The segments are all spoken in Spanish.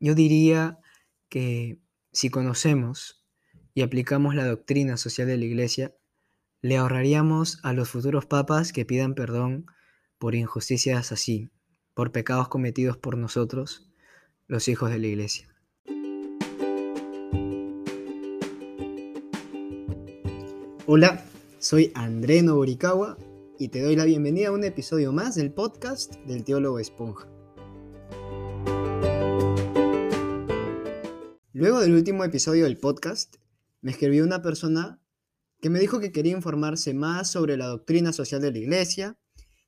Yo diría que si conocemos y aplicamos la doctrina social de la Iglesia, le ahorraríamos a los futuros papas que pidan perdón por injusticias así, por pecados cometidos por nosotros, los hijos de la Iglesia. Hola, soy André Noborikawa y te doy la bienvenida a un episodio más del podcast del Teólogo Esponja. Luego del último episodio del podcast, me escribió una persona que me dijo que quería informarse más sobre la doctrina social de la Iglesia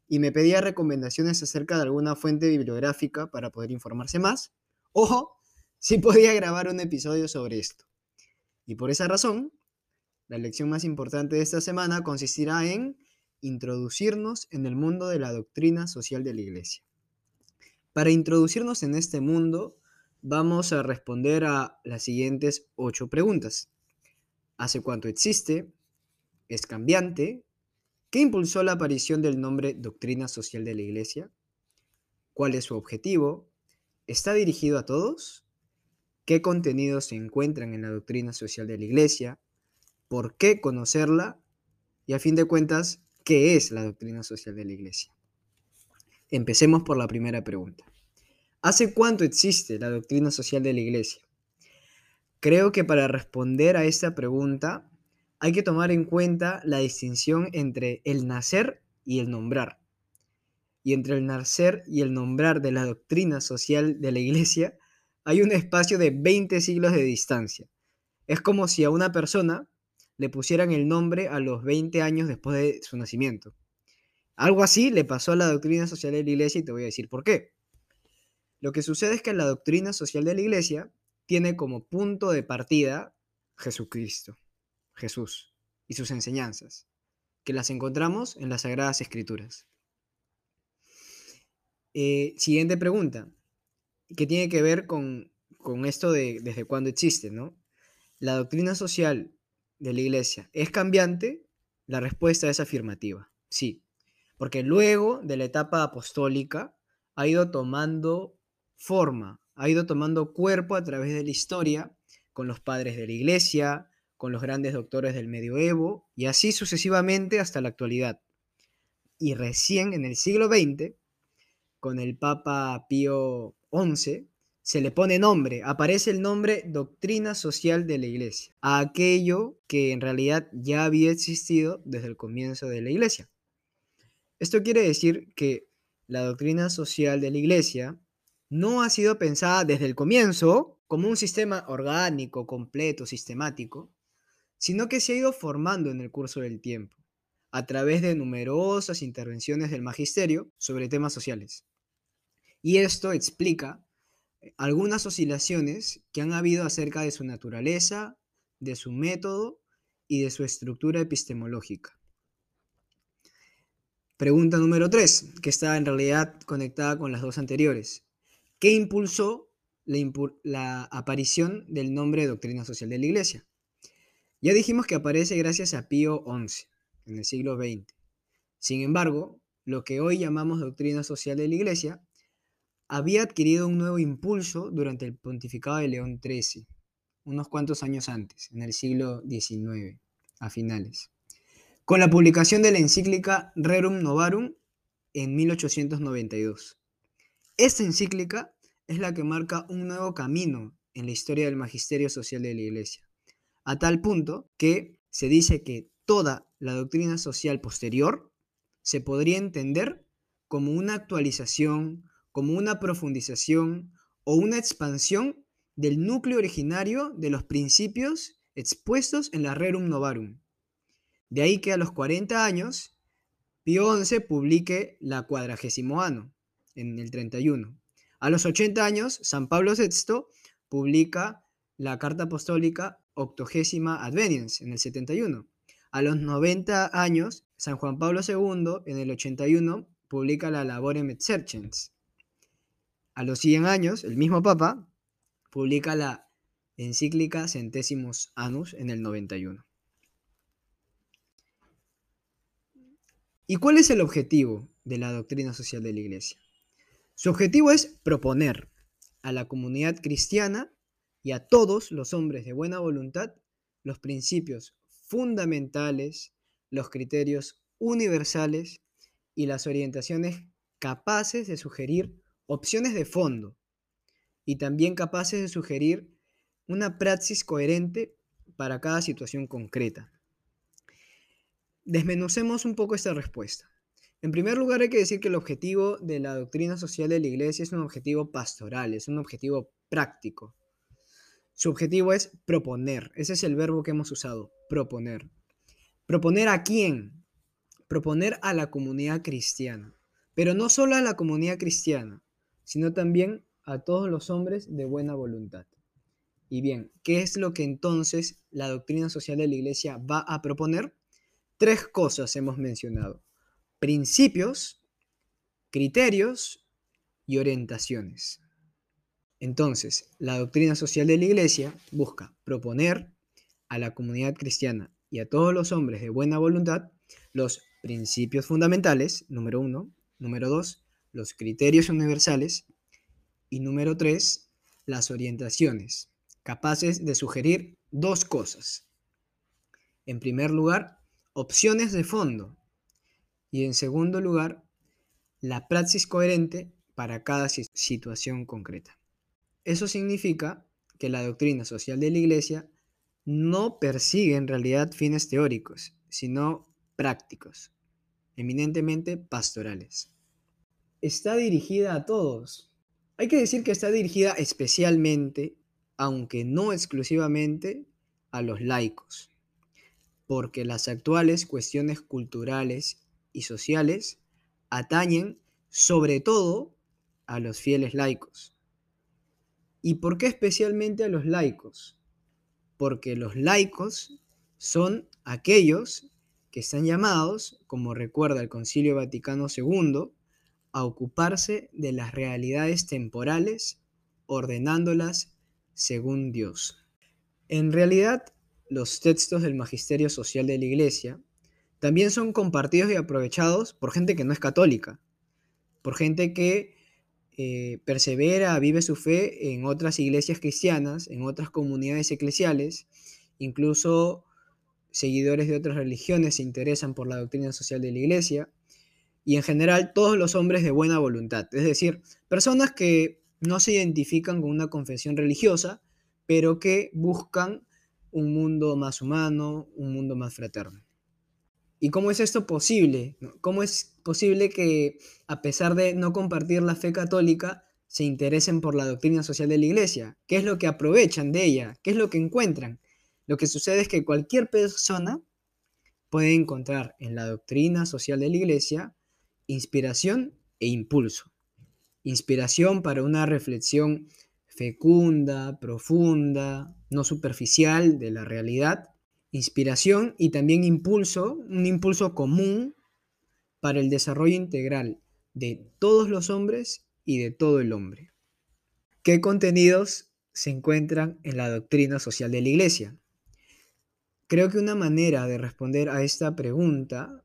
y me pedía recomendaciones acerca de alguna fuente bibliográfica para poder informarse más. Ojo, si podía grabar un episodio sobre esto. Y por esa razón, la lección más importante de esta semana consistirá en introducirnos en el mundo de la doctrina social de la Iglesia. Para introducirnos en este mundo, vamos a responder a las siguientes ocho preguntas. ¿Hace cuánto existe? ¿Es cambiante? ¿Qué impulsó la aparición del nombre Doctrina Social de la Iglesia? ¿Cuál es su objetivo? ¿Está dirigido a todos? ¿Qué contenidos se encuentran en la doctrina social de la Iglesia? ¿Por qué conocerla? Y a fin de cuentas, ¿qué es la doctrina social de la Iglesia? Empecemos por la primera pregunta. ¿Hace cuánto existe la doctrina social de la Iglesia? Creo que para responder a esta pregunta hay que tomar en cuenta la distinción entre el nacer y el nombrar. Y entre el nacer y el nombrar de la doctrina social de la Iglesia hay un espacio de 20 siglos de distancia. Es como si a una persona le pusieran el nombre a los 20 años después de su nacimiento. Algo así le pasó a la doctrina social de la Iglesia y te voy a decir por qué. Lo que sucede es que la doctrina social de la Iglesia tiene como punto de partida Jesucristo, Jesús y sus enseñanzas, que las encontramos en las Sagradas Escrituras. Eh, siguiente pregunta, que tiene que ver con, con esto de desde cuándo existe, ¿no? La doctrina social de la Iglesia es cambiante, la respuesta es afirmativa, sí, porque luego de la etapa apostólica ha ido tomando forma, ha ido tomando cuerpo a través de la historia, con los padres de la iglesia, con los grandes doctores del medioevo, y así sucesivamente hasta la actualidad. Y recién en el siglo XX, con el Papa Pío XI, se le pone nombre, aparece el nombre doctrina social de la iglesia, a aquello que en realidad ya había existido desde el comienzo de la iglesia. Esto quiere decir que la doctrina social de la iglesia no ha sido pensada desde el comienzo como un sistema orgánico, completo, sistemático, sino que se ha ido formando en el curso del tiempo, a través de numerosas intervenciones del magisterio sobre temas sociales. Y esto explica eh, algunas oscilaciones que han habido acerca de su naturaleza, de su método y de su estructura epistemológica. Pregunta número 3, que está en realidad conectada con las dos anteriores. ¿Qué impulsó la, aparición del nombre de doctrina social de la Iglesia? Ya dijimos que aparece gracias a Pío XI, en el siglo XX. Sin embargo, lo que hoy llamamos doctrina social de la Iglesia había adquirido un nuevo impulso durante el pontificado de León XIII, unos cuantos años antes, en el siglo XIX, a finales, con la publicación de la encíclica Rerum Novarum en 1892. Esta encíclica es la que marca un nuevo camino en la historia del magisterio social de la Iglesia, a tal punto que se dice que toda la doctrina social posterior se podría entender como una actualización, como una profundización o una expansión del núcleo originario de los principios expuestos en la Rerum Novarum. De ahí que a los 40 años, Pío XI publique la Cuadragésimo en el 31. A los 80 años, San Pablo VI publica la Carta Apostólica Octogésima Adveniens en el 71. A los 90 años, San Juan Pablo II en el 81 publica la Laborem et Searchens. A los 100 años, el mismo Papa publica la encíclica Centésimos Annus en el 91. ¿Y cuál es el objetivo de la doctrina social de la Iglesia? Su objetivo es proponer, a la comunidad cristiana y a todos los hombres de buena voluntad los principios fundamentales, los criterios universales y las orientaciones capaces de sugerir opciones de fondo y también capaces de sugerir una praxis coherente para cada situación concreta. Desmenucemos un poco esta respuesta. En primer lugar, hay que decir que el objetivo de la doctrina social de la Iglesia es un objetivo pastoral, es un objetivo práctico. Su objetivo es proponer. Ese es el verbo que hemos usado, proponer. ¿Proponer a quién? Proponer a la comunidad cristiana. Pero no solo a la comunidad cristiana, sino también a todos los hombres de buena voluntad. Y bien, ¿qué es lo que entonces la doctrina social de la Iglesia va a proponer? Tres cosas hemos mencionado. Principios, criterios y orientaciones. Entonces, la doctrina social de la Iglesia busca proponer a la comunidad cristiana y a todos los hombres de buena voluntad los principios fundamentales, número uno, número dos, los criterios universales y número tres, las orientaciones, capaces de sugerir dos cosas. En primer lugar, opciones de fondo y en segundo lugar, la praxis coherente para cada situación concreta. Eso significa que la doctrina social de la Iglesia no persigue en realidad fines teóricos, sino prácticos, eminentemente pastorales. Está dirigida a todos. Hay que decir que está dirigida especialmente aunque no exclusivamente, a los laicos, porque las actuales cuestiones culturales y sociales atañen sobre todo a los fieles laicos. ¿Y por qué especialmente a los laicos? Porque los laicos son aquellos que están llamados, como recuerda el Concilio Vaticano II, a ocuparse de las realidades temporales, ordenándolas según Dios. En realidad, los textos del Magisterio Social de la Iglesia también son compartidos y aprovechados por gente que no es católica, por gente que eh, persevera, vive su fe en otras iglesias cristianas, en otras comunidades eclesiales, incluso seguidores de otras religiones se interesan por la doctrina social de la iglesia, y en general todos los hombres de buena voluntad, es decir, personas que no se identifican con una confesión religiosa, pero que buscan un mundo más humano, un mundo más fraterno. ¿Y cómo es esto posible? ¿Cómo es posible que, a pesar de no compartir la fe católica, se interesen por la doctrina social de la iglesia? ¿Qué es lo que aprovechan de ella? ¿Qué es lo que encuentran? Lo que sucede es que cualquier persona puede encontrar en la doctrina social de la iglesia inspiración e impulso inspiración para una reflexión fecunda, profunda, no superficial de la realidad, inspiración y también impulso, un impulso común para el desarrollo integral de todos los hombres y de todo el hombre. ¿Qué contenidos se encuentran en la doctrina social de la Iglesia? Creo que una manera de responder a esta pregunta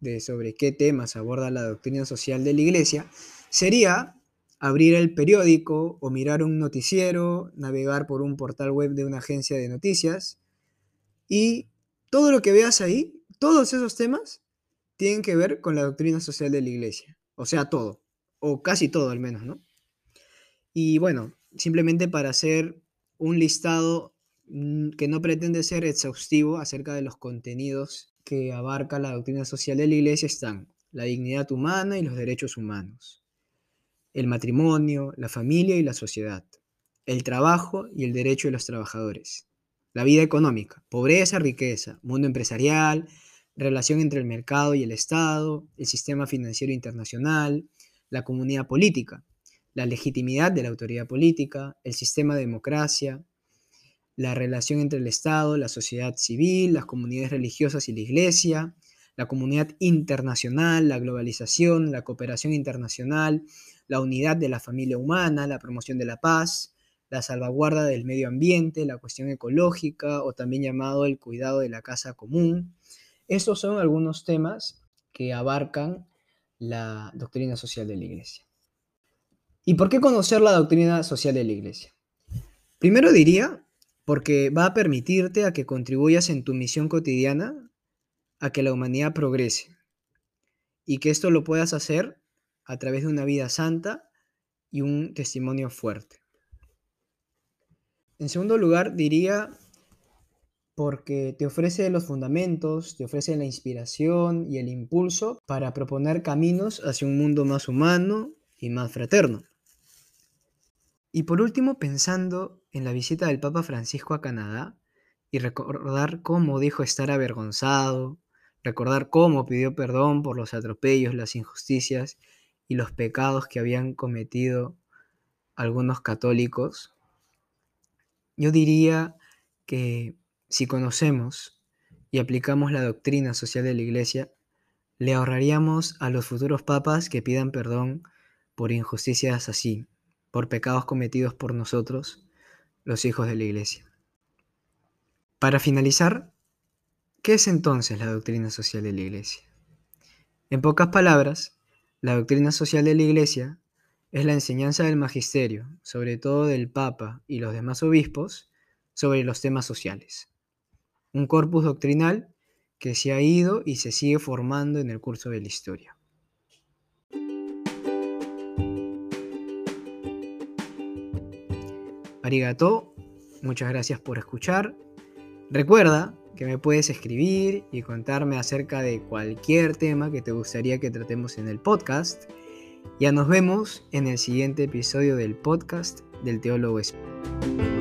de sobre qué temas aborda la doctrina social de la Iglesia sería abrir el periódico o mirar un noticiero, navegar por un portal web de una agencia de noticias y todo lo que veas ahí, todos esos temas, tienen que ver con la doctrina social de la iglesia. O sea, todo, o casi todo al menos, ¿no? Y bueno, simplemente para hacer un listado mm, que no pretende ser exhaustivo acerca de los contenidos que abarca la doctrina social de la iglesia están la dignidad humana y los derechos humanos, el matrimonio, la familia y la sociedad, el trabajo y el derecho de los trabajadores, la vida económica, pobreza, riqueza, mundo empresarial, relación entre el mercado y el Estado, el sistema financiero internacional, la comunidad política, la legitimidad de la autoridad política, el sistema de democracia, la relación entre el Estado, la sociedad civil, las comunidades religiosas y la Iglesia, la comunidad internacional, la globalización, la cooperación internacional, la unidad de la familia humana, la promoción de la paz, la salvaguarda del medio ambiente, la cuestión ecológica o también llamado el cuidado de la casa común. Estos son algunos temas que abarcan la doctrina social de la Iglesia. ¿Y por qué conocer la doctrina social de la Iglesia? Primero diría, porque va a permitirte a que contribuyas en tu misión cotidiana a que la humanidad progrese y que esto lo puedas hacer a través de una vida santa y un testimonio fuerte. En segundo lugar, diría porque te ofrece los fundamentos, te ofrece la inspiración y el impulso para proponer caminos hacia un mundo más humano y más fraterno. Y por último, pensando en la visita del Papa Francisco a Canadá y recordar cómo dijo estar avergonzado, recordar cómo pidió perdón por los atropellos, las injusticias y los pecados que habían cometido algunos católicos, yo diría que si conocemos y aplicamos la doctrina social de la Iglesia, le ahorraríamos a los futuros papas que pidan perdón por injusticias así, por pecados cometidos por nosotros, los hijos de la Iglesia. Para finalizar, ¿qué es entonces la doctrina social de la Iglesia? En pocas palabras, la doctrina social de la Iglesia es la enseñanza del magisterio, sobre todo del Papa y los demás obispos, sobre los temas sociales. Un corpus doctrinal que se ha ido y se sigue formando en el curso de la historia. Arigato, muchas gracias por escuchar. Recuerda que me puedes escribir y contarme acerca de cualquier tema que te gustaría que tratemos en el podcast. Ya nos vemos en el siguiente episodio del podcast del Teólogo Espíritu.